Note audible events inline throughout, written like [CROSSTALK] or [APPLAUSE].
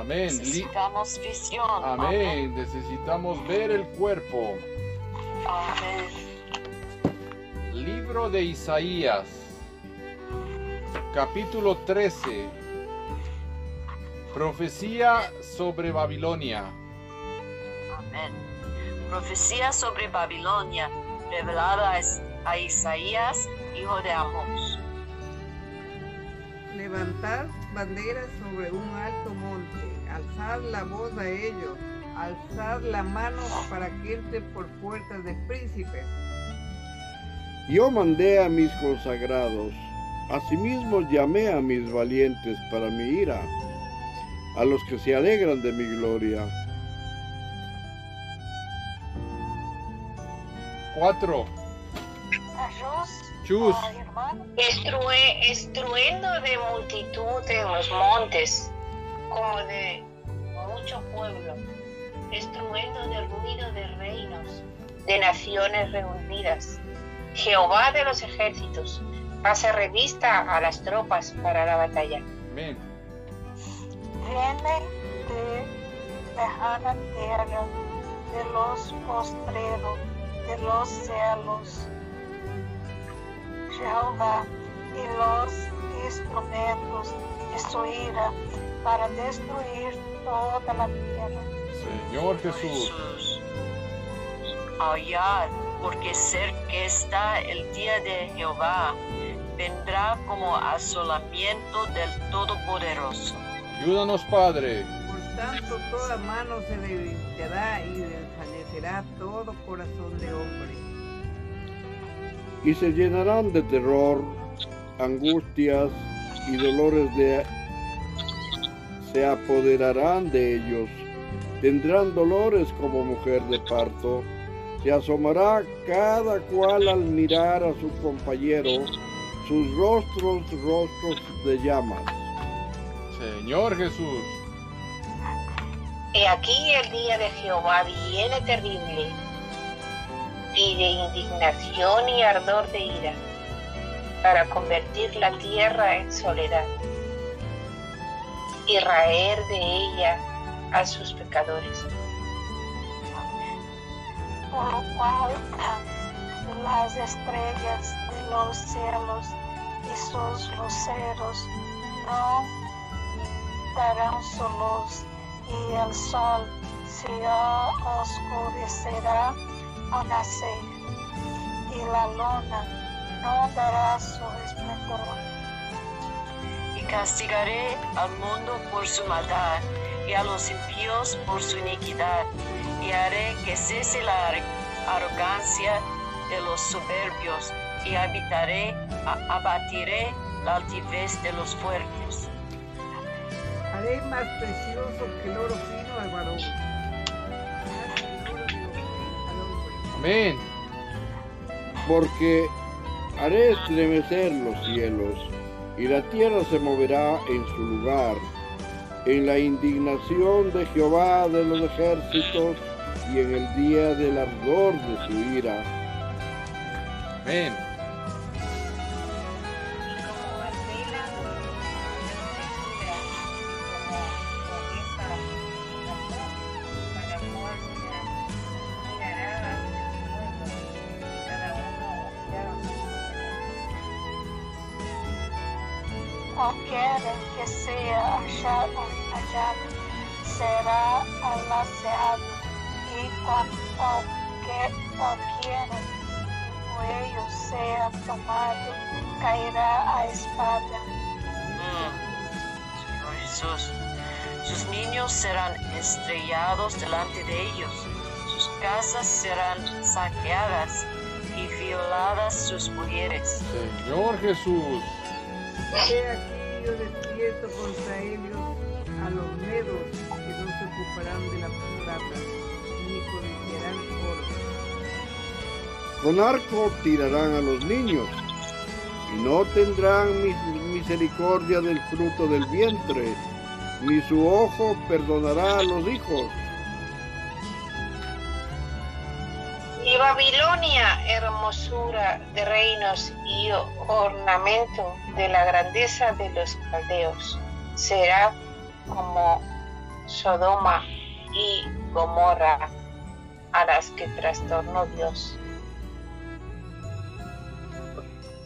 Amén. Necesitamos visión. Amén. Necesitamos ver el cuerpo. Amén. Libro de Isaías, capítulo 13. Profecía sobre Babilonia. Amén. Profecía sobre Babilonia revelada a Is- a Isaías, hijo de Amós. Levantar banderas sobre un alto monte, alzar la voz a ellos, alzar la mano para que entre por puertas de príncipes. Yo mandé a mis consagrados, asimismo llamé a mis valientes para mi ira, a los que se alegran de mi gloria. 4. Chus. Estrue- estruendo de multitud en los montes, como de mucho pueblo, estruendo de ruido de reinos, de naciones reunidas. Jehová de los ejércitos pasa revista a las tropas para la batalla. Amén. Viene de lejana tierra, de los postreros, de los cielos. Jehová y los instrumentos de su ira para destruir toda la tierra. Señor Jesús. Jesús. Aullad, porque cerca está el día de Jehová. Vendrá como asolamiento del Todopoderoso. Ayúdanos, Padre. Por tanto, toda mano se levantará y desvanecerá todo corazón de hombre. y se llenarán de terror, angustias y dolores de se apoderarán de ellos. Tendrán dolores como mujer de parto. Se asomará cada cual al mirar a su compañero, sus rostros rostros de llamas. Señor Jesús. He aquí el día de Jehová viene terrible, y de indignación y ardor de ira, para convertir la tierra en soledad, y raer de ella a sus pecadores. por lo cual las estrellas de los cielos y sus luceros no darán su luz, y el sol se oscurecerá al nacer, y la luna no dará su esplendor. Y castigaré al mundo por su maldad y a los impíos por su iniquidad. Y haré que cese la ar- arrogancia de los soberbios y habitaré, abatiré la altivez de los fuertes. Haré más precioso que el oro fino al varón. Amén. porque haré estremecer los cielos, y la tierra se moverá en su lugar, en la indignación de Jehová de los ejércitos, y en el día del ardor de su ira. Amén. Casas serán saqueadas y violadas sus mujeres. Señor Jesús. He aquí yo despierto contra ellos a los medos que no se ocuparán de la plata, ni codiciarán oro. Con arco tirarán a los niños, y no tendrán mis- misericordia del fruto del vientre, ni su ojo perdonará a los hijos. Babilonia, hermosura de reinos y ornamento de la grandeza de los caldeos, será como Sodoma y Gomorra, a las que trastornó Dios.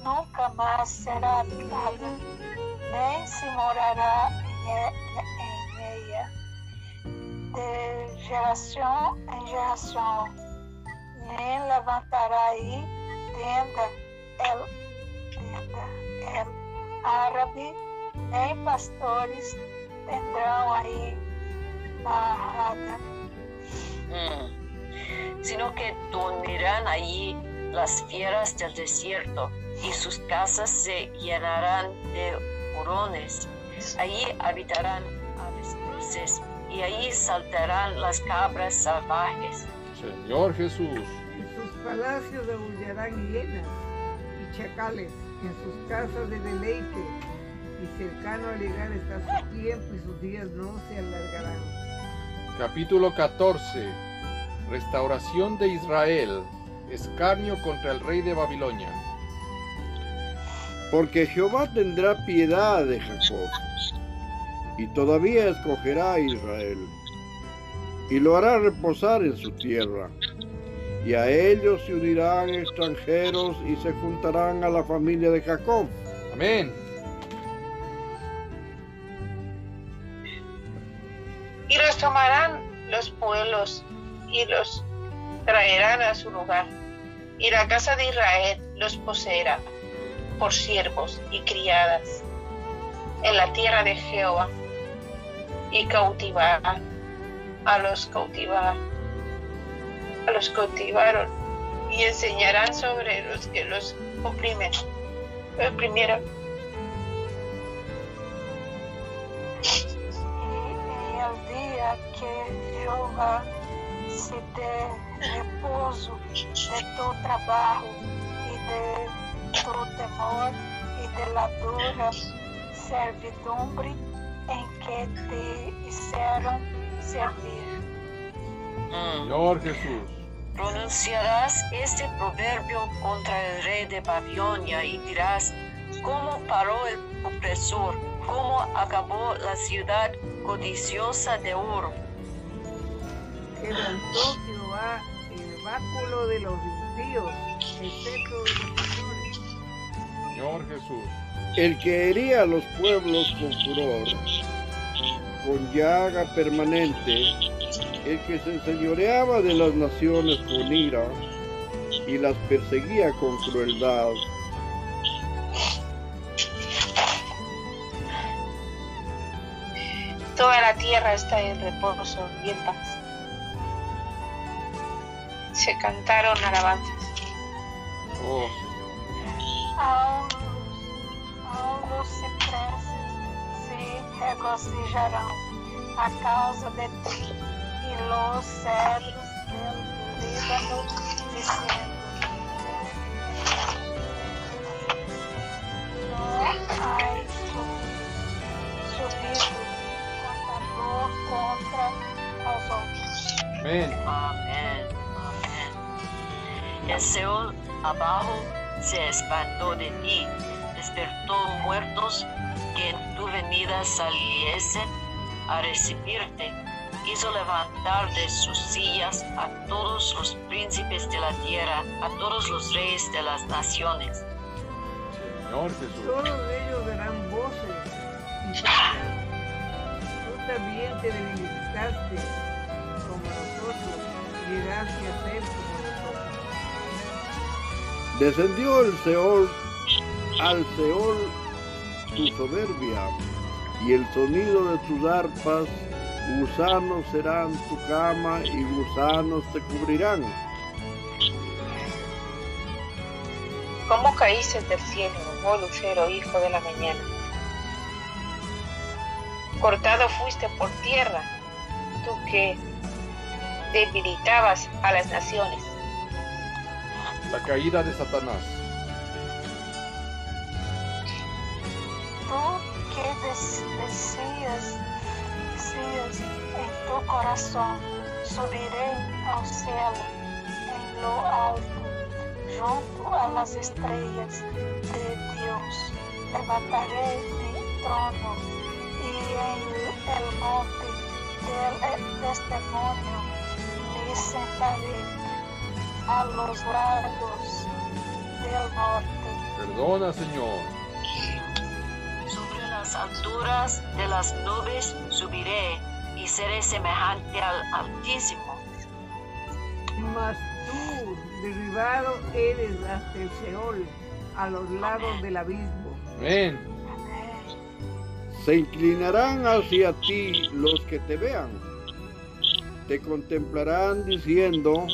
nunca más será habitada, nem se morará em e- em ella, de geração em geração, nem levantará aí tenda el, tenda el árabe, nem pastores tendrão aí barrada. Mm. Sino que dormirán allí las fieras del desierto y sus casas se llenarán de hurones. Allí habitarán aves dulces y allí saltarán las cabras salvajes. Señor Jesús. Palacios aullarán hienas y chacales, en sus casas de deleite, y cercano a llegar está su tiempo y sus días no se alargarán. Capítulo 14. Restauración de Israel. Escarnio contra el rey de Babilonia. Porque Jehová tendrá piedad de Jacob, y todavía escogerá a Israel, y lo hará reposar en su tierra. Y a ellos se unirán extranjeros y se juntarán a la familia de Jacob. Amén. Y los tomarán los pueblos y los traerán a su lugar. Y la casa de Israel los poseerá por siervos y criadas en la tierra de Jehová. Y cautivará a los cautivar, los cautivaron y enseñarán sobre los que los oprimen. Oprimieron. E em el dia que Jeová se dê repouso de tu trabalho e de tu temor e de la dura servidumbre em que te hicieron servir. Mm. Señor Jesús. Pronunciarás este proverbio contra el rey de Babilonia y dirás, ¿cómo paró el opresor? ¿Cómo acabó la ciudad codiciosa de oro? Quebrantó Jehová el báculo de los impíos, el cetro de los señores. Señor Jesús. El que hería a los pueblos con furor, con llaga permanente, el que se enseñoreaba de las naciones con ira y las perseguía con crueldad. Toda la tierra está en reposo y en paz. Se cantaron alabanzas. Oh Señor. Aos, aos los cipreses se regozijarão a causa de ti, los cedros del Líbano dizendo: No hay su- subido contador contra nosotros. Amén. Amén. Amén. El Seol abajo se espantó de ti, despertó muertos que en tu venida saliesen a recibirte, hizo levantar de sus sillas a todos los príncipes de la tierra, a todos los reyes de las naciones. Señor Jesús. Todos ellos darán voces y cantarán. Tú también te debilitaste como nosotros, llegaste a ser como nosotros. Descendió el Seol, al Seol tu soberbia, y el sonido de tus arpas, gusanos serán tu cama y gusanos te cubrirán. ¿Cómo caíste del cielo, oh lucero, hijo de la mañana? Cortado fuiste por tierra, tú que debilitabas a las naciones. La caída de Satanás. Tú que des- decías, decías en tu corazón, subiré al cielo, en lo alto, junto a las estrellas de Dios. Levantaré mi trono y en el monte del testimonio me sentaré a los lados del norte. Perdona, Señor. Las alturas de las nubes subiré y seré semejante al Altísimo. Mas tú, derribado eres hasta el Seol, a los lados del abismo. Amén. Se inclinarán hacia ti los que te vean. Te contemplarán diciendo,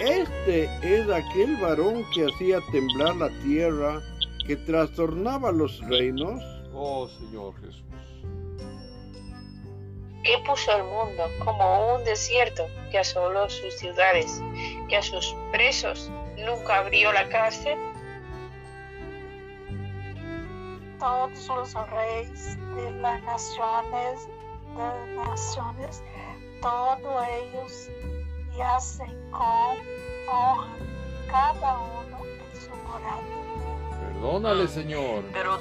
este es aquel varón que hacía temblar la tierra, que trastornaba los reinos. Oh, Señor Jesús. que puso el mundo como un desierto, que asoló sus ciudades, que a sus presos nunca abrió la cárcel. Todos los reyes de las naciones, de naciones, todos ellos yacen con honra, cada uno en su morada. Perdónale, Señor. Pero,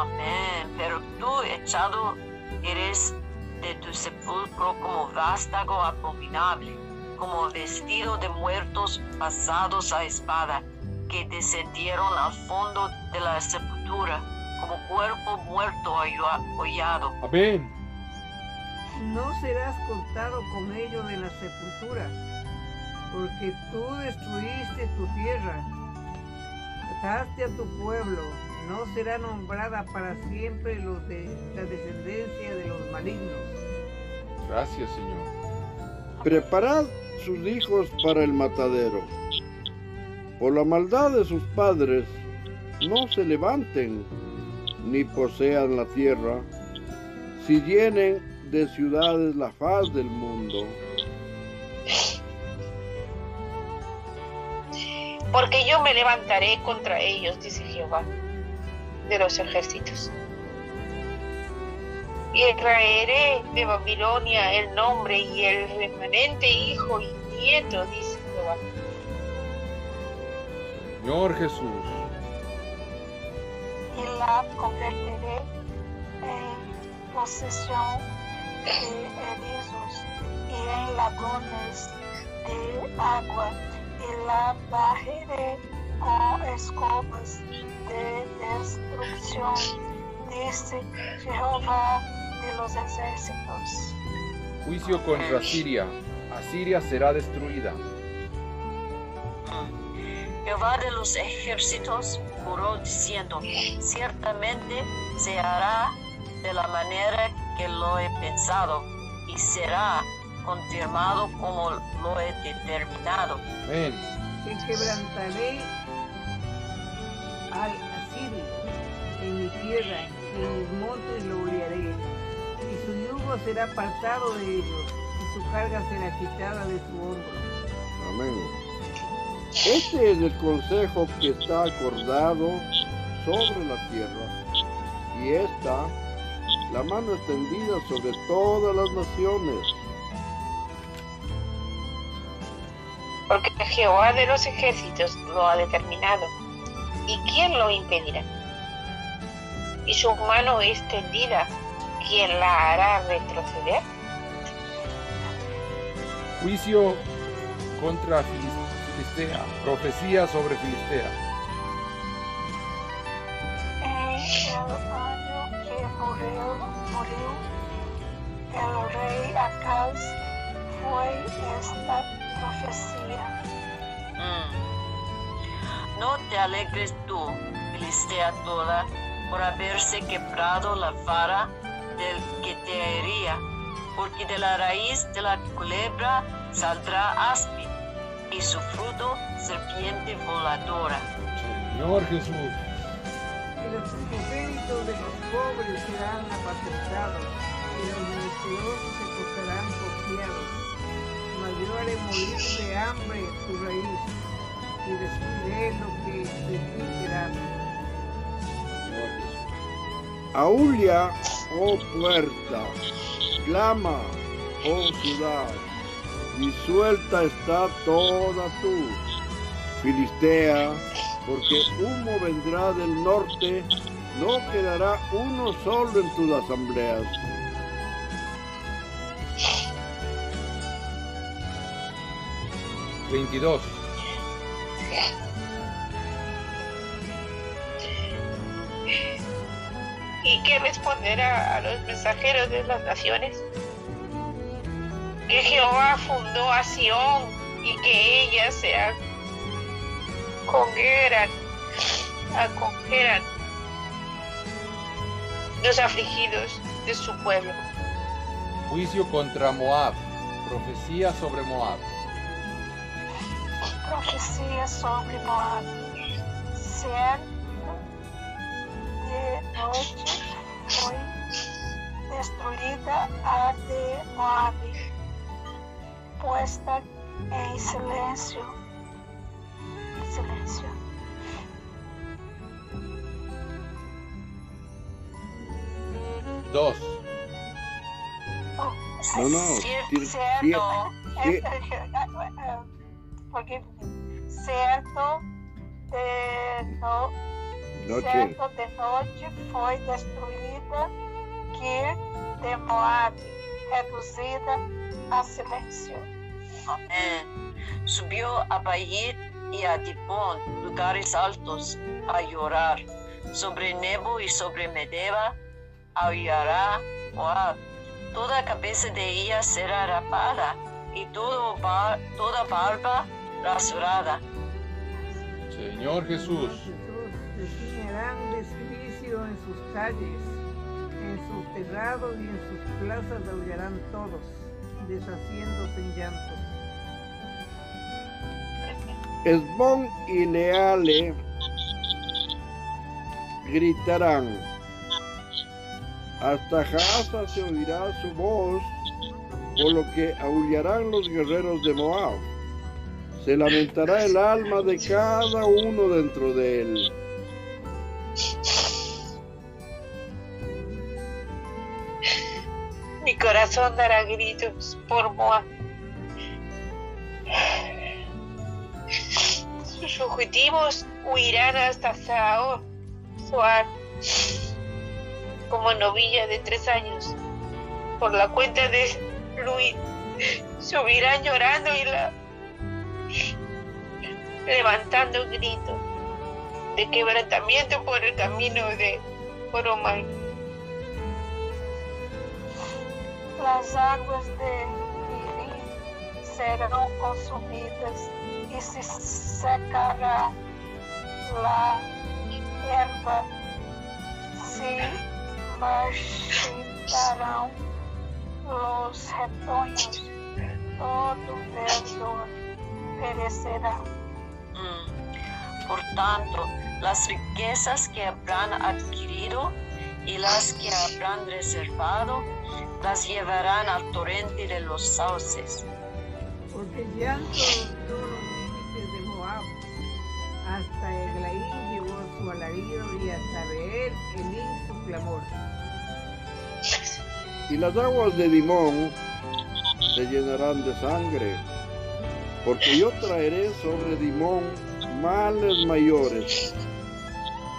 amén, pero tú echado eres de tu sepulcro como vástago abominable, como vestido de muertos pasados a espada, que descendieron al fondo de la sepultura, como cuerpo muerto hollado. Amén. No serás contado con ellos de la sepultura, porque tú destruiste tu tierra, mataste a tu pueblo, no será nombrada para siempre los de la descendencia de los malignos. Gracias, Señor. Preparad sus hijos para el matadero. Por la maldad de sus padres, no se levanten ni posean la tierra, si llenen de ciudades la faz del mundo. Porque yo me levantaré contra ellos, dice Jehová de los ejércitos. Y traeré de Babilonia el nombre y el remanente hijo y nieto, dice Jehová. Señor Jesús. y la convertiré en posesión de erizos y en lagunas de agua y la barreré con escobas de destrucción, dice Jehová de los ejércitos. Juicio contra Siria. Asiria será destruida. Jehová de los ejércitos juró diciendo, ciertamente se hará de la manera que lo he pensado y será confirmado como lo he determinado. Amén. que quebrantaré tierra y en mis montes lo guiaré, y su yugo será apartado de ellos, y su carga será quitada de su hombro. Amén. Este es el consejo que está acordado sobre la tierra, y esta, la mano extendida sobre todas las naciones. Porque Jehová de los ejércitos lo ha determinado. ¿Y quién lo impedirá? Y su mano extendida, ¿quién la hará retroceder? Juicio contra Filis- Filistea. Profecía sobre Filistea. En el año que murió, murió el rey Acaz fue esta profecía. Mm. No te alegres tú, Filistea toda, por haberse quebrado la vara del que te hería, porque de la raíz de la culebra saldrá áspid, y su fruto serpiente voladora. Señor Jesús. Los primogénitos de los pobres serán apacentados, y los menesterosos se costarán porfiados. Mas yo haré morir de hambre tu raíz, y destruiré lo que de ti. Aulia, oh puerta, clama, oh ciudad, disuelta está toda tú, Filistea, porque humo vendrá del norte, no quedará uno solo en tus asambleas. ¡22! ¿Y qué responderá a los mensajeros de las naciones? Que Jehová fundó a Sión y que ellas se acogeran, acogeran los afligidos de su pueblo. Juicio contra Moab. Profecía sobre Moab. Profecía sobre Moab. Cierto de foi destruída a de Moab, puesta em silêncio. Silêncio. Dos. Oh, No, no, Cierto, siete- eh. [LAUGHS] Certo de no, Noche. certo de noite foi destruída que de Moab, reduzida a silêncio. Amén. Subió a Bahir y a Dipón, lugares altos, a llorar. Sobre Nebo y sobre Medeba aullará Moab. Toda cabeza de ella será rapada y todo toda barba rasurada. Señor Jesús. Jesús, desquicio en sus calles, en sus terrados y en sus plazas aullarán todos, deshaciéndose en llanto. Esbón y Leale gritarán. Hasta Jaasa se oirá su voz, por lo que aullarán los guerreros de Moab. Se lamentará el alma de cada uno dentro de él. Corazón dará gritos por Moab. Sus fugitivos huirán hasta Saor, Zoar, como novilla de tres años. Por la cuenta de Luis, subirán llorando y la levantando grito de quebrantamiento por el camino de Oromai. Las aguas de Irim serão consumidas e se secará la erva, se marchitarão los retoños, todo verdor perecerá. Mm. Por tanto, las riquezas que habrán adquirido y las que habrán reservado, las llevarán al torrente de los sauces. Porque el llanto rozó los límites de Moab, hasta Eglaín llevó su alarido y hasta Beer Elín su clamor. Y las aguas de Dimón se llenarán de sangre, porque yo traeré sobre Dimón males mayores,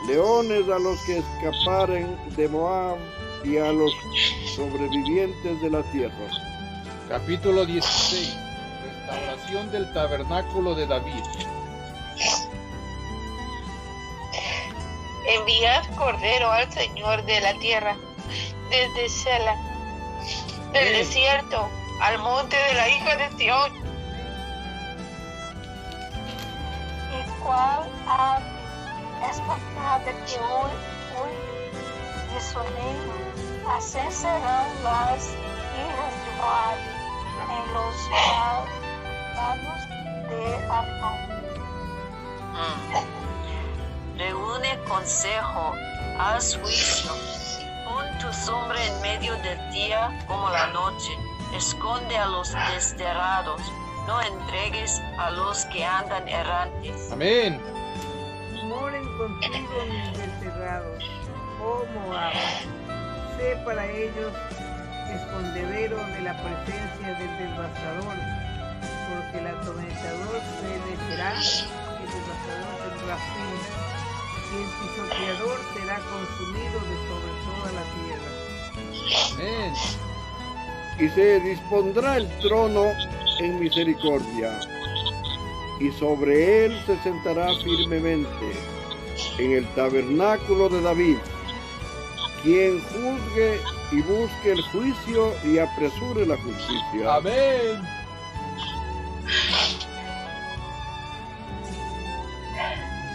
leones a los que escaparen de Moab y a los sobrevivientes de la tierra. Capítulo 16. Restauración del tabernáculo de David. Enviad cordero al Señor de la tierra, desde Sela, del desierto, al monte de la hija de Sión. E qual ave espantada que huye de su nido, assim serão las hijas de Moab en los vanos de Arnón. Mm. Reúne consejo, haz juicio, pon tu sombra en medio del día como la noche, esconde a los desterrados, no entregues a los que andan errantes. Amén. Contigo mis desterrados, oh Moab. Sé para ellos escondedero de la presencia del devastador, porque el atormentador perecerá y el devastador tendrá fin, y el pisoteador será consumido de sobre toda la tierra. Amén. Y se dispondrá el trono en misericordia, y sobre él se sentará firmemente en el tabernáculo de David, quien juzgue y busque el juicio y apresure la justicia. Amén.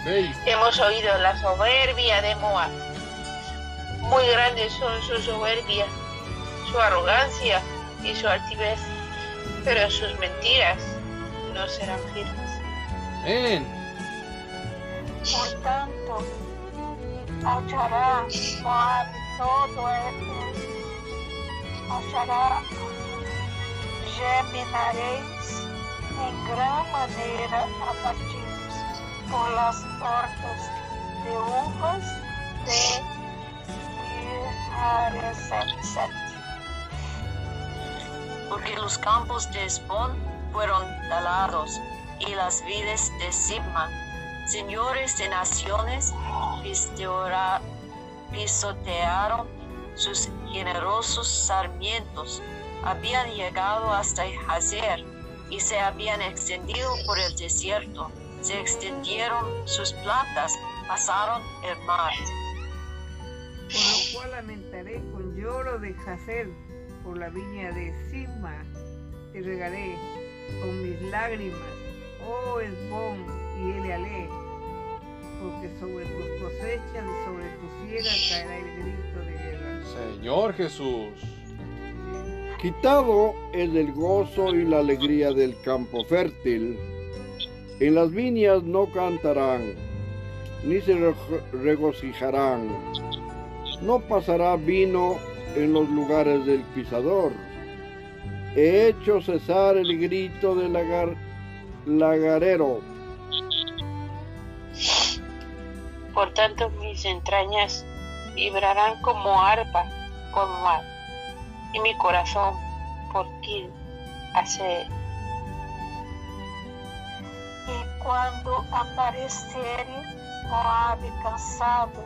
Seis. Hemos oído la soberbia de Moab. Muy grandes son su soberbia, su arrogancia y su altivez, pero sus mentiras no serán firmes. Amén. Por tanto, hallará Moab todo esto, hallará, geminareis en gran manera abatidos por las tortas de uvas de Hareset. porque los campos de Esbón fueron talados y las vides de Sibma, señores de naciones, pisteora- pisotearon sus generosos sarmientos, habían llegado hasta Hazer y se habían extendido por el desierto, se extendieron sus plantas, pasaron el mar. Por lo cual lamentaré con lloro de Hazel por la viña de Sibma. Te regaré con mis lágrimas, oh Esbón y porque sobre tus cosechas y sobre tu siega caerá el grito de guerra. Señor Jesús. Quitado es el gozo y la alegría del campo fértil. En las viñas no cantarán, ni se rego- regocijarán. No pasará vino en los lugares del pisador. He hecho cesar el grito del lagar- lagarero. Por tanto, mis entrañas vibrarán como arpa con mar, y mi corazón por ti hace Y cuando apareciere Moab cansado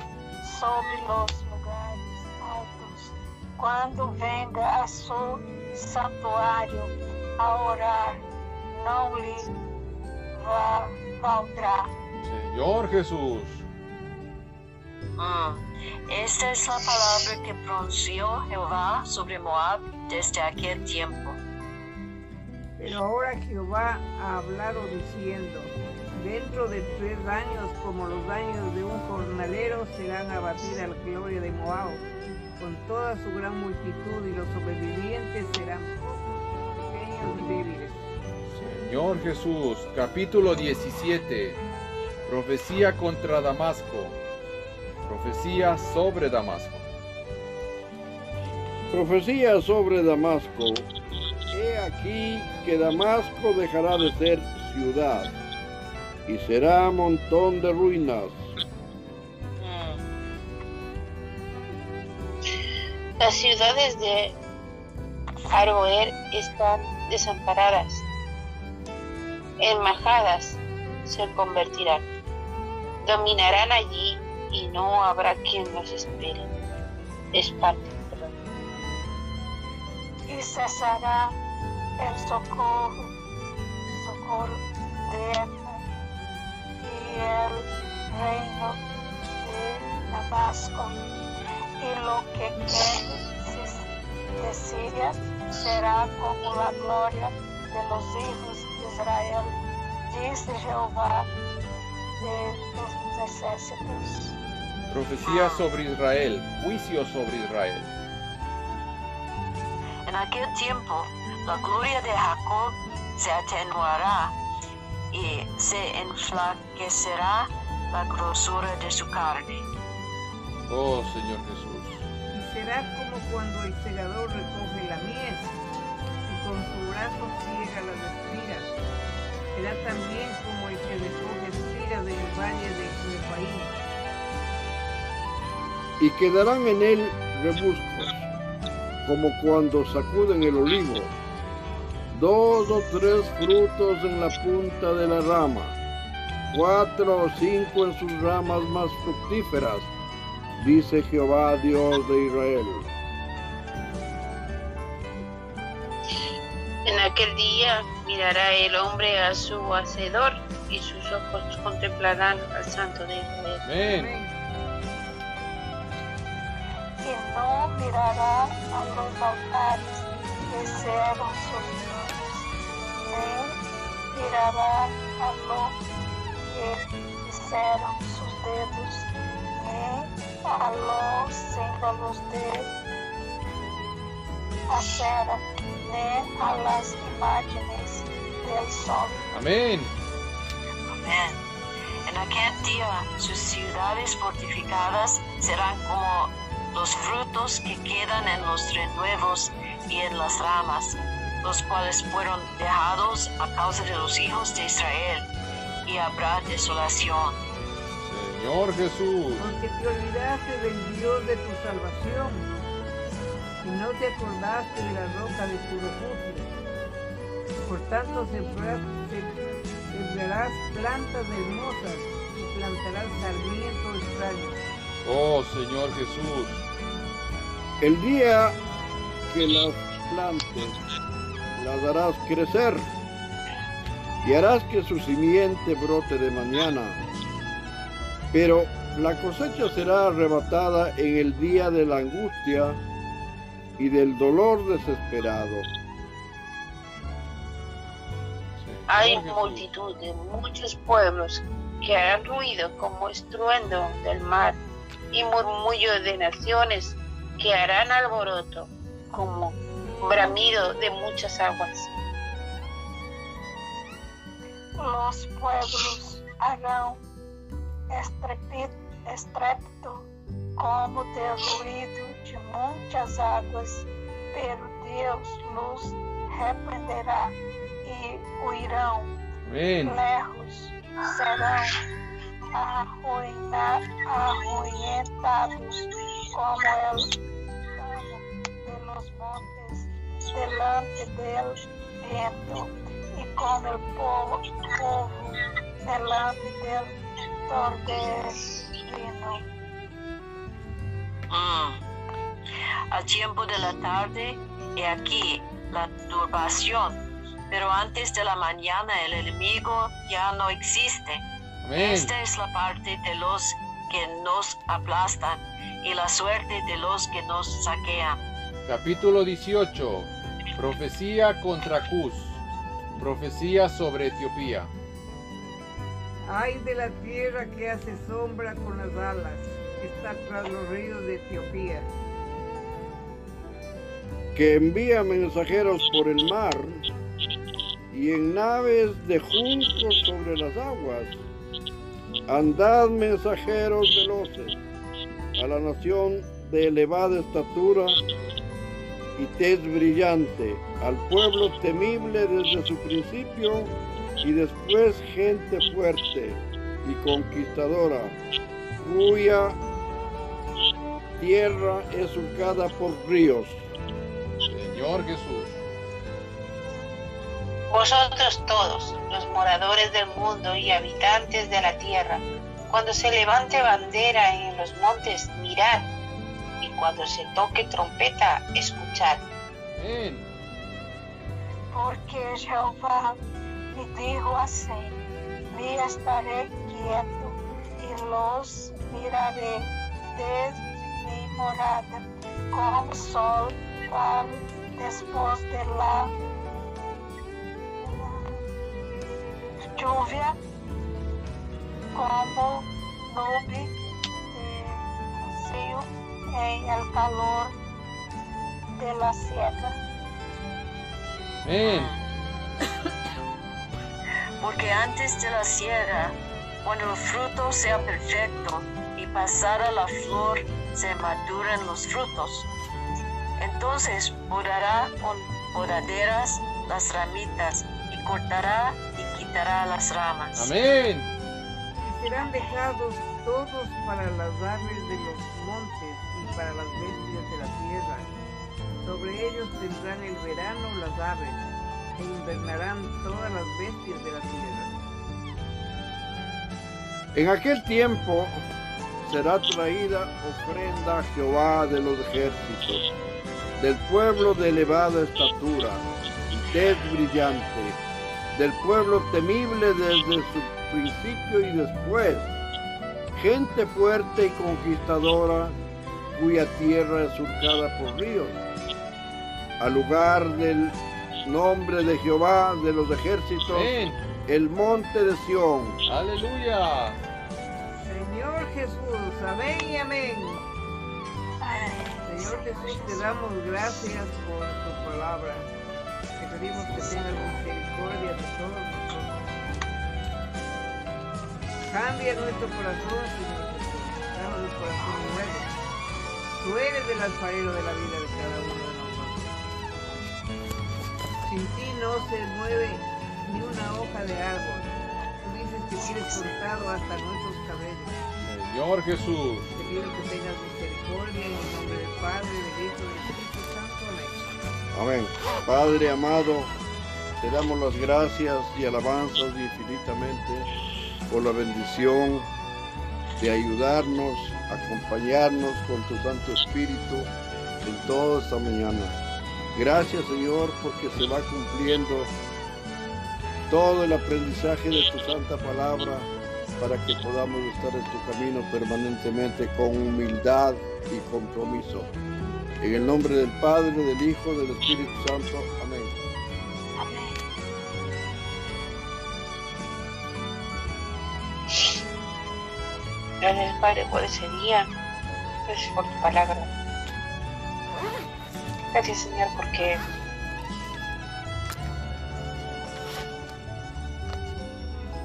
sobre los lugares altos, quando venga a su santuário a orar, não lhe va- valdrá. Señor Jesús. Mm. Esta es la palabra que pronunció Jehová sobre Moab desde aquel tiempo. Pero ahora Jehová ha hablado diciendo, dentro de tres años, como los años de un jornalero, serán abatida la gloria de Moab, con toda su gran multitud, y los sobrevivientes serán pocos, pequeños y débiles. Señor Jesús. Capítulo 17. Profecía contra Damasco. Profecía sobre Damasco. Profecía sobre Damasco. He aquí que Damasco dejará de ser ciudad y será montón de ruinas. Mm. Las ciudades de Aroer están desamparadas. En majadas se convertirán. Dominarán allí y no habrá quien los espere. Espante, perdón. E cessará el socorro, socorro de y el reino de Damasco. Y lo que quede de Siria será como la gloria de los hijos de Israel, dice Jehová de los ejércitos. Profecía sobre Israel. Juicio sobre Israel. En aquel tiempo, la gloria de Jacob se atenuará y se enflaquecerá la grosura de su carne. Oh Señor Jesús. Y será como cuando el segador recoge la mies y con su brazo ciega las espigas. Será también como el que recoge espigas en el valle de Refaín. y quedarán en él rebuscos, como cuando sacuden el olivo, dos o tres frutos en la punta de la rama, cuatro o cinco en sus ramas más fructíferas, dice Jehová Dios de Israel. En aquel día mirará el hombre a su hacedor ojos contemplarán al Santo de Israel. Amén. y no mirará a los altares que hicieron sus ni mirará a lo que hicieron sus dedos, ni a los símbolos de acera, ni a las imágenes del sol. Amén. Amén. En aquel día sus ciudades fortificadas serán como los frutos que quedan en los renuevos y en las ramas, los cuales fueron dejados a causa de los hijos de Israel, y habrá desolación. Señor Jesús. Porque te olvidaste del Dios de tu salvación y no te acordaste de la roca de tu refugio. Por tanto, se- sembrarás plantas hermosas y plantarás sarmientos extraños. Oh Señor Jesús. El día que las plantes las harás crecer y harás que su simiente brote de mañana. Pero la cosecha será arrebatada en el día de la angustia y del dolor desesperado. Hay multitud de muchos pueblos que harán ruido como estruendo del mar y murmullo de naciones que harán alboroto como bramido de muchas aguas. Los pueblos harán estrépito como del ruido de muchas aguas, pero Dios los reprenderá y huirán Amén. lejos, serán arruina- arruinados como el tamo de los montes delante del viento y como el polvo, polvo delante del torbellino. Mm. Al tiempo de la tarde, he aquí la turbación, pero antes de la mañana el enemigo ya no existe. Amén. Esta es la parte de los que nos aplastan y la suerte de los que nos saquean. Capítulo 18. Profecía contra Cus. Profecía sobre Etiopía. Ay de la tierra que hace sombra con las alas, que está tras los ríos de Etiopía. que envía mensajeros por el mar y en naves de juncos sobre las aguas. Andad mensajeros veloces a la nación de elevada estatura y tez brillante, al pueblo temible desde su principio y después gente fuerte y conquistadora, cuya tierra es surcada por ríos. Señor Jesús. Vosotros todos, los moradores del mundo y habitantes de la tierra, cuando se levante bandera en los montes, mirad, y cuando se toque trompeta, escuchad. Amén. Porque Jehová me dijo así, me estaré quieto y los miraré desde mi morada, como sol para después de la lluvia, como nube de rocío en el calor de la. Amén. [COUGHS] Porque antes de la siega, cuando el fruto sea perfecto y pasada la flor, se maduran los frutos. Entonces podará con podaderas las ramitas y cortará quitará las ramas. Amén. Y serán dejados todos para las aves de los montes y para las bestias de la tierra. Sobre ellos tendrán el verano las aves, e invernarán todas las bestias de la tierra. En aquel tiempo será traída ofrenda a Jehová de los ejércitos, del pueblo de elevada estatura y tez brillante, del pueblo temible desde su principio y después, gente fuerte y conquistadora cuya tierra es surcada por ríos. Al lugar del nombre de Jehová de los ejércitos, Amén. el monte de Sión. Aleluya. Señor Jesús, amén y amén. Señor Jesús, te damos gracias por tu palabra. Pedimos que tengas misericordia de todos nosotros. Cambia nuestro corazón, Señor Jesús. Danos un corazón nuevo. Tú eres el alfarero de la vida de cada uno de nosotros. Sin ti no se mueve ni una hoja de árbol. Tú dices que tienes contado hasta nuestros cabellos. Señor Jesús. Te pido que tengas misericordia en el nombre del Padre, del Hijo y del Espíritu. Amén. Padre amado, te damos las gracias y alabanzas infinitamente por la bendición de ayudarnos, acompañarnos con tu Santo Espíritu en toda esta mañana. Gracias Señor porque se va cumpliendo todo el aprendizaje de tu santa palabra para que podamos estar en tu camino permanentemente con humildad y compromiso. En el nombre del Padre, del Hijo, del Espíritu Santo. Amén. Amén. Gracias, Padre, por ese día. Gracias por tu palabra. Gracias, Señor, porque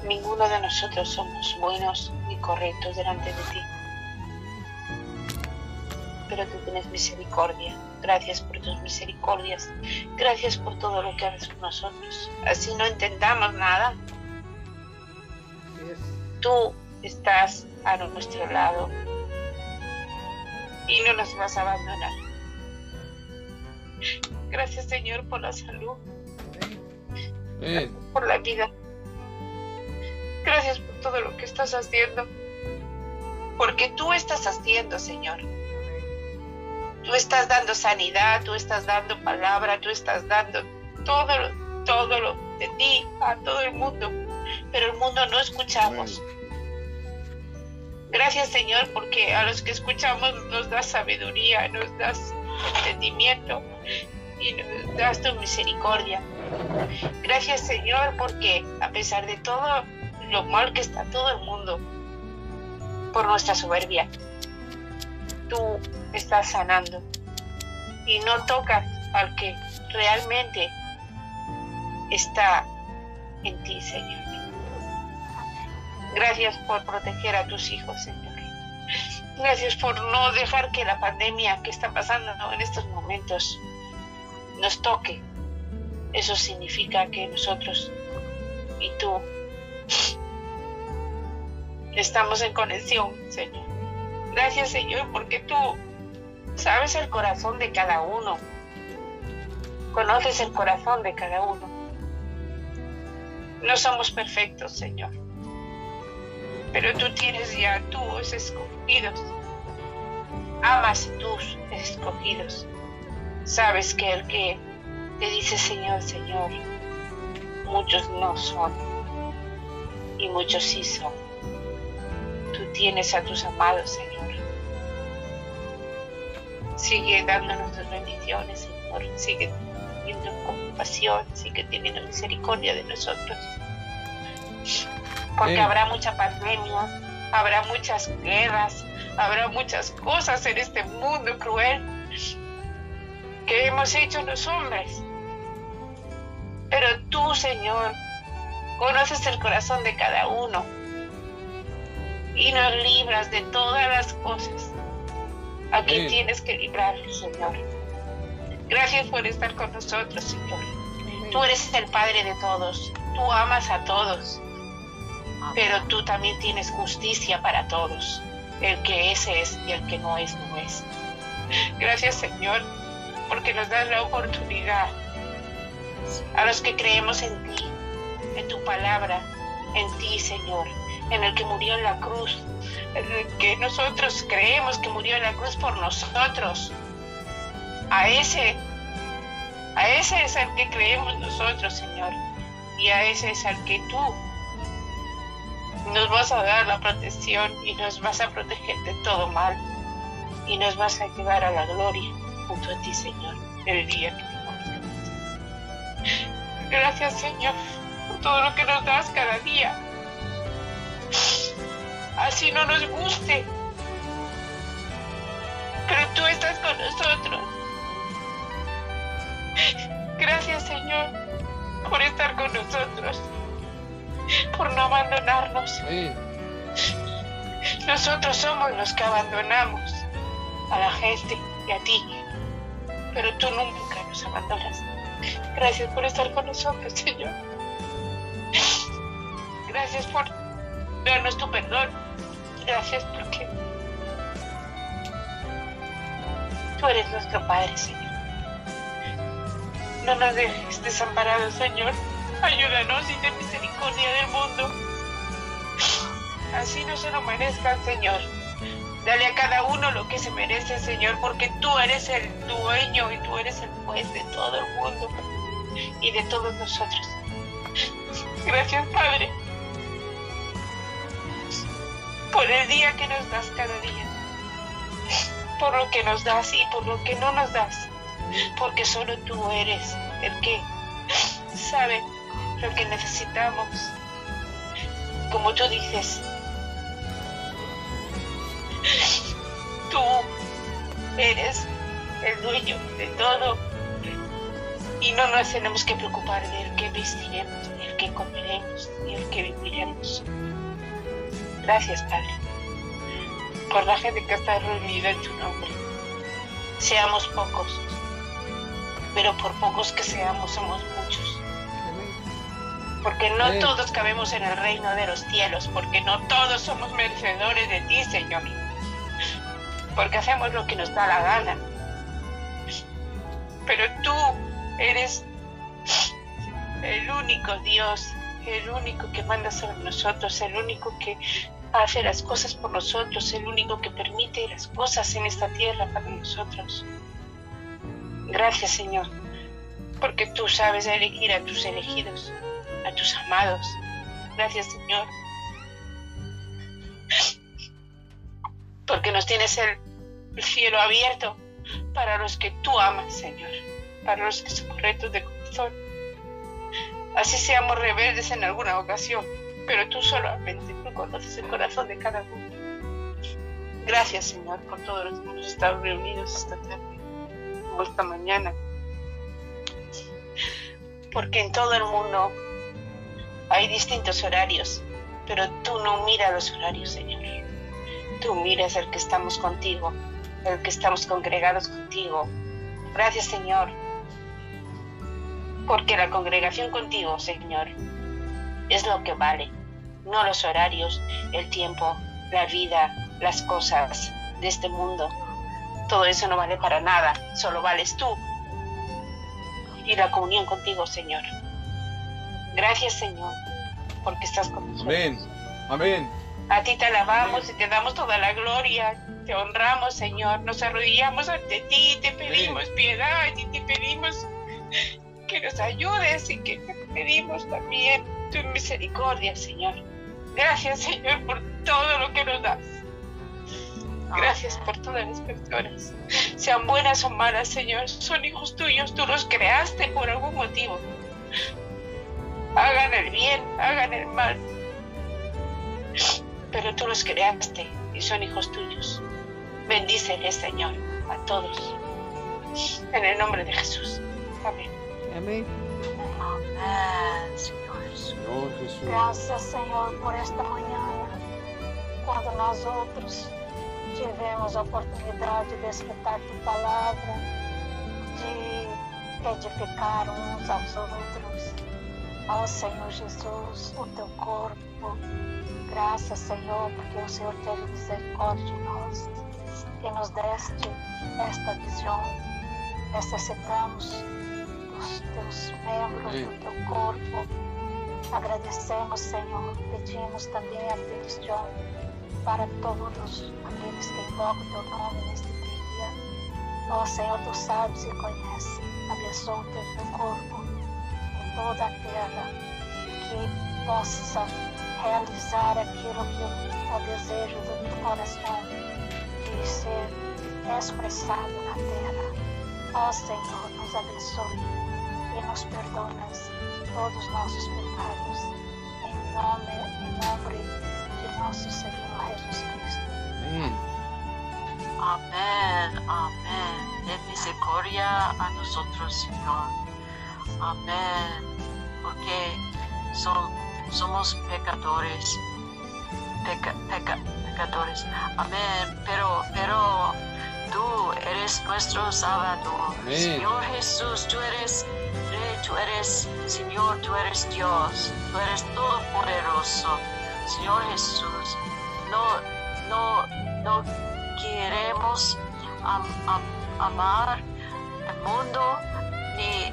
ninguno de nosotros somos buenos ni correctos delante de ti. Pero tú tienes misericordia. Gracias por tus misericordias. Gracias por todo lo que haces por nosotros. Así no entendamos nada. Tú estás a nuestro lado y no nos vas a abandonar. Gracias Señor por la salud, Amén. por la vida. Gracias por todo lo que estás haciendo. Porque tú estás haciendo, Señor. Tú estás dando sanidad, tú estás dando palabra, tú estás dando todo, todo lo de ti a todo el mundo. Pero el mundo no escuchamos. Gracias Señor porque a los que escuchamos nos das sabiduría, nos das entendimiento y nos das tu misericordia. Gracias Señor porque a pesar de todo lo mal que está todo el mundo por nuestra soberbia, tú estás sanando y no tocas al que realmente está en ti Señor. Gracias por proteger a tus hijos, Señor. Gracias por no dejar que la pandemia que está pasando en estos momentos nos toque. Eso significa que nosotros y tú estamos en conexión, Señor. Gracias, Señor, porque tú sabes el corazón de cada uno. Conoces el corazón de cada uno. No somos perfectos, Señor pero tú tienes ya tus escogidos. Amas tus escogidos. Sabes que el que te dice Señor, Señor, muchos no son y muchos sí son. Tú tienes a tus amados, Señor. Sigue dándonos tus bendiciones, Señor. Sigue teniendo compasión, sigue teniendo misericordia de nosotros porque habrá mucha pandemia, habrá muchas guerras, habrá muchas cosas en este mundo cruel que hemos hecho los hombres. Pero tú, Señor, conoces el corazón de cada uno y nos libras de todas las cosas a que Amén. tienes que librar, Señor. Gracias por estar con nosotros, Señor. Tú eres el Padre de todos, tú amas a todos pero tú también tienes justicia para todos. El que es es y el que no es no es. Gracias Señor, porque nos das la oportunidad a los que creemos en ti, en tu palabra, en ti Señor, en el que murió en la cruz, que nosotros creemos que murió en la cruz por nosotros. A ese, a ese es al que creemos nosotros Señor, y a ese es al que tú nos vas a dar la protección y nos vas a proteger de todo mal y nos vas a llevar a la gloria junto a ti, Señor, el día que te. Gracias, Señor, por todo lo que nos das cada día. Así no nos guste, pero tú estás con nosotros. Gracias, Señor, por estar con nosotros, por no abandonarnos. Nosotros somos los que abandonamos a la gente y a ti, pero tú nunca nos abandonas. Gracias por estar con nosotros, Señor. Gracias por darnos tu perdón. Gracias porque tú eres nuestro Padre, Señor. No nos dejes desamparados, Señor. Ayúdanos y ten misericordia del mundo. Así no se lo merezcan, Señor. Dale a cada uno lo que se merece, Señor, porque tú eres el dueño y tú eres el juez de todo el mundo y de todos nosotros. Gracias, Padre, por el día que nos das cada día, por lo que nos das y por lo que no nos das, porque solo tú eres el que sabe lo que necesitamos. Como tú dices, tú eres el dueño de todo y no nos tenemos que preocupar de el que vestiremos, ni el que comeremos, ni el que viviremos. Gracias, Padre, por la gente que está reunida en tu nombre. Seamos pocos, pero por pocos que seamos, somos muchos. Porque no Amén. todos cabemos en el reino de los cielos, porque no todos somos merecedores de ti, Señor. Porque hacemos lo que nos da la gana. Pero tú eres el único Dios, el único que manda sobre nosotros, el único que hace las cosas por nosotros, el único que permite las cosas en esta tierra para nosotros. Gracias, Señor, porque tú sabes elegir a tus elegidos, a tus amados. Gracias, Señor, porque nos tienes el, el cielo abierto para los que tú amas, Señor, para los que son correctos de corazón. Así seamos rebeldes en alguna ocasión, pero tú solamente conoces el corazón de cada uno. Gracias, Señor, por todos los que hemos estado reunidos esta tarde o esta mañana. Porque en todo el mundo hay distintos horarios, pero tú no miras los horarios, Señor. Tú miras el que estamos contigo, el que estamos congregados contigo. Gracias, Señor, porque la congregación contigo, Señor, es lo que vale, no los horarios, el tiempo, la vida, las cosas de este mundo. Todo eso no vale para nada, solo vales tú y la comunión contigo, Señor. Gracias, Señor, porque estás con nosotros. Amén. Amén. A ti te alabamos y te damos toda la gloria. Te honramos, Señor. Nos arrodillamos ante ti, te pedimos piedad y te pedimos que nos ayudes y que te pedimos también tu misericordia, Señor. Gracias, Señor, por todo lo que nos das. Gracias por todas las personas. Sean buenas o malas, Señor. Son hijos tuyos. Tú los creaste por algún motivo. Hagan el bien, hagan el mal pero tú los creaste y son hijos tuyos. Bendíceles, Señor, a todos. En el nombre de Jesús. Amén. Amén. Senhor Jesus. Graças, Senhor, por esta manhã, quando nós outros tivemos a oportunidade de escutar tua palavra, de edificar uns aos outros. Ó Senhor Jesus, o teu corpo. Graças, Senhor, porque o Senhor teve misericórdia de nós e nos deste esta visão. Necessitamos dos teus membros, do teu corpo. Agradecemos, Senhor. Pedimos também a petição para todos aqueles que invocam teu nome neste dia. Ó Senhor, tu sabes e conheces. Abençoa o teu corpo em toda a terra. Que possa realizar aquilo que o desejo do coração de ser expressado na terra. Ó Senhor, nos abençoe e nos perdoas todos os nossos pecados. Em nome, em nome de nosso Senhor Jesus Cristo. Amén. Amén, amén. Ten misericordia a nosotros, Señor. Amén. Porque son- somos pecadores. Peca- peca- pecadores. Amén. Pero, pero tú eres nuestro Salvador. Amén. Señor Jesús, tú eres tú eres Señor, tú eres Dios. Tú eres todopoderoso. Señor Jesús, no, no, no queremos am- am- amar el mundo ni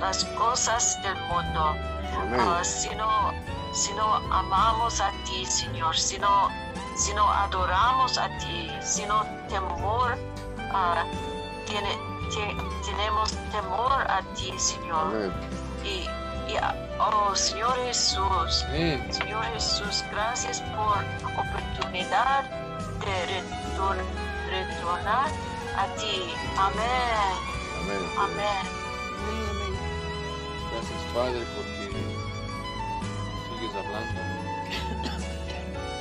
las cosas del mundo, ah, sino, sino amamos a ti, Señor, sino, sino adoramos a ti, sino temor, ah, tiene, te- tenemos temor a ti, Señor. Amén. Y, y, oh Señor Jesús, Amén. Señor Jesús, gracias por oportunidad de retor- retornar a ti. Amén. Amén. Amén. Amén, amén. Gracias, Padre, porque sigues hablando. [COUGHS]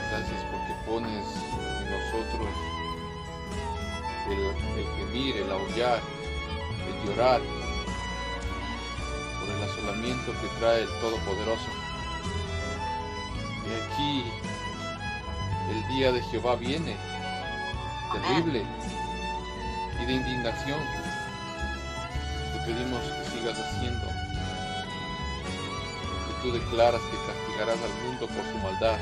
Gracias porque pones en nosotros el, el gemir, el aullar, el llorar por el asolamiento que trae el Todopoderoso. Y aquí el día de Jehová viene, terrible y de indignación. Te pedimos que sigas haciendo que tú declaras que castigarás al mundo por su maldad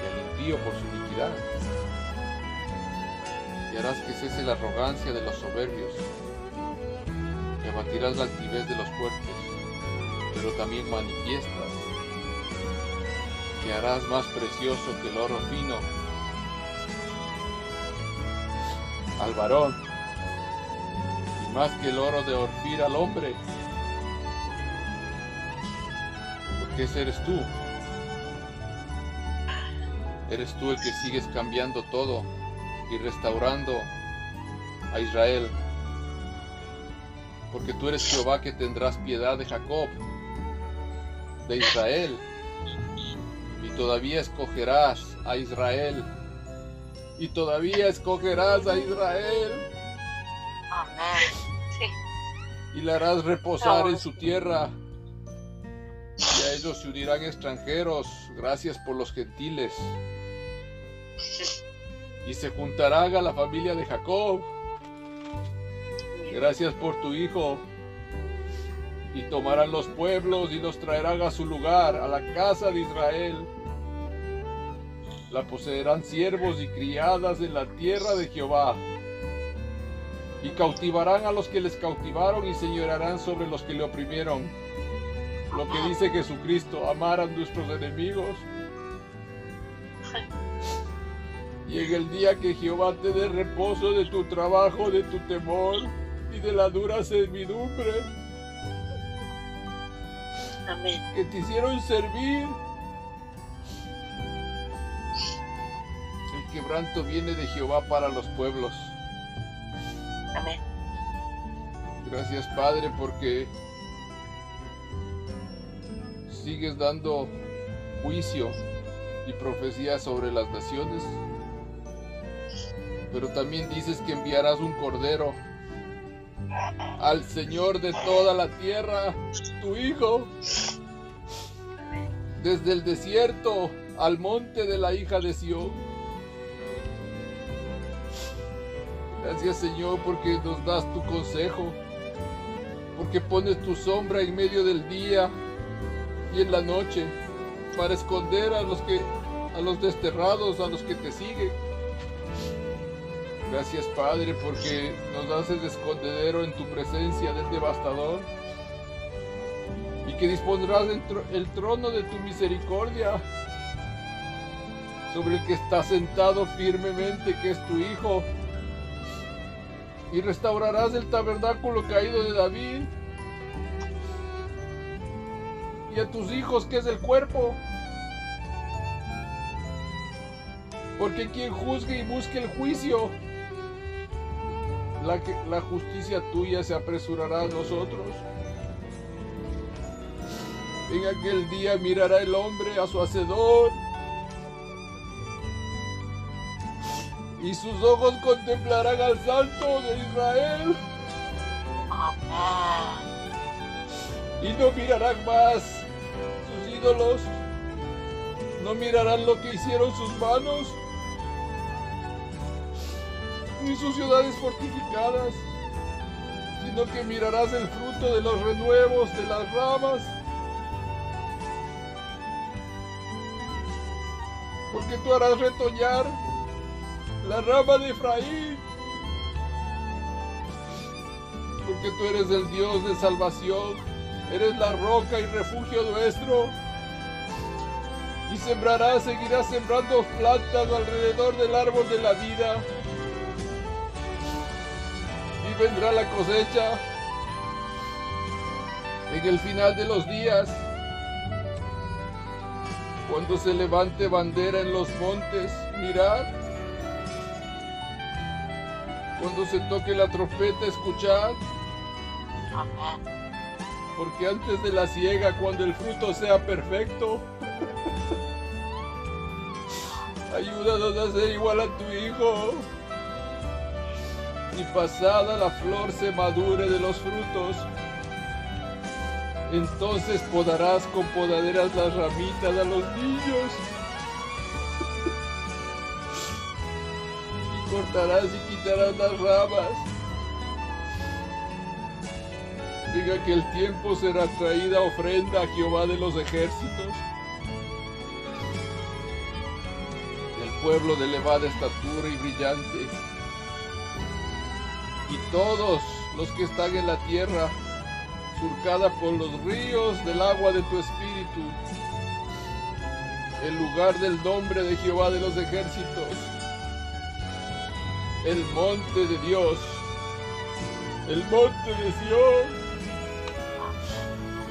y al impío por su iniquidad. Y harás que cese la arrogancia de los soberbios y abatirás la altivez de los fuertes, pero también manifiestas que harás más precioso que el oro fino al varón y más que el oro de Orfir al hombre, porque ese eres tú. Eres tú el que sigues cambiando todo y restaurando a Israel. Porque tú eres Jehová que tendrás piedad de Jacob, de Israel. Y todavía escogerás a Israel. Y todavía escogerás a Israel. Amén. y le harás reposar en su tierra. Y a ellos se unirán extranjeros, gracias por los gentiles. Y se juntarán a la familia de Jacob. Gracias por tu hijo. Y tomarán los pueblos y los traerán a su lugar, a la casa de Israel. La poseerán siervos y criadas en la tierra de Jehová y cautivarán a los que les cautivaron y señorarán sobre los que le oprimieron. Lo que dice Jesucristo, amar a nuestros enemigos. Y en el día que Jehová te dé reposo de tu trabajo, de tu temor y de la dura servidumbre Amén. que te hicieron servir. El quebranto viene de Jehová para los pueblos. Amén. Gracias Padre porque sigues dando juicio y profecía sobre las naciones. Pero también dices que enviarás un cordero al Señor de toda la tierra, tu Hijo, desde el desierto al monte de la hija de Sión. Gracias Señor porque nos das tu consejo, porque pones tu sombra en medio del día y en la noche para esconder a los que a los desterrados, a los que te siguen. Gracias Padre porque nos haces escondedero en tu presencia del devastador y que dispondrás el, el trono de tu misericordia sobre el que está sentado firmemente que es tu Hijo y restaurarás el tabernáculo caído de David y a tus hijos que es el cuerpo. Porque quien juzgue y busque el juicio, la, justicia tuya se apresurará a nosotros. En aquel día mirará el hombre a su hacedor y sus ojos contemplarán al Santo de Israel y no mirarán más sus ídolos, no mirarán lo que hicieron sus manos, ni sus ciudades fortificadas, sino que mirarás el fruto de los renuevos de las ramas. Porque tú harás retoñar la rama de Efraín. Porque tú eres el Dios de salvación, eres la roca y refugio nuestro. Y sembrarás, seguirás sembrando plantas alrededor del árbol de la vida. Vendrá la cosecha en el final de los días. Cuando se levante bandera en los montes, mirad. Cuando se toque la trompeta, escuchad. Porque antes de la siega, cuando el fruto sea perfecto, ayúdanos a ser igual a tu Hijo. Y pasada la flor se madure de los frutos, entonces podarás con podaderas las ramitas a los niños. Y cortarás y quitarás las ramas. Diga que el tiempo será traída ofrenda a Jehová de los ejércitos. El pueblo de elevada estatura y brillante. Y todos los que están en la tierra, surcada por los ríos del agua de tu espíritu. El lugar del nombre de Jehová de los ejércitos. El monte de Dios. El monte de Sión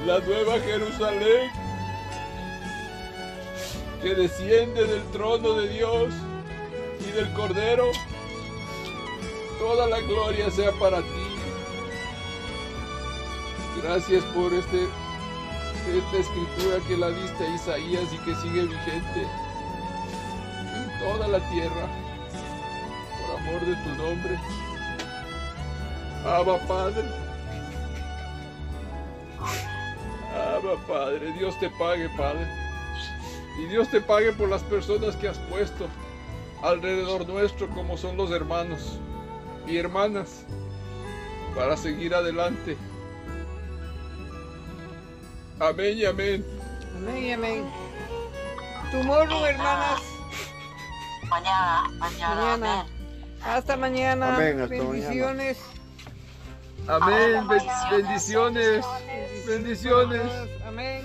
la nueva Jerusalén que desciende del trono de Dios y del Cordero. Toda la gloria sea para ti. Gracias por este, esta escritura que la diste a Isaías y que sigue vigente en toda la tierra. Por amor de tu nombre. Abba Padre. Abba, Padre, Dios te pague, Padre. Y Dios te pague por las personas que has puesto alrededor nuestro, como son los hermanos y hermanas, para seguir adelante. Amén y amén. Amén y amén. Tomorrow, hermanas. Mañana, mañana, Mañana. amén. Hasta mañana. Amén, hasta mañana. Bendiciones. Amén. Amén. Ben- bendiciones. Bendiciones. Amén.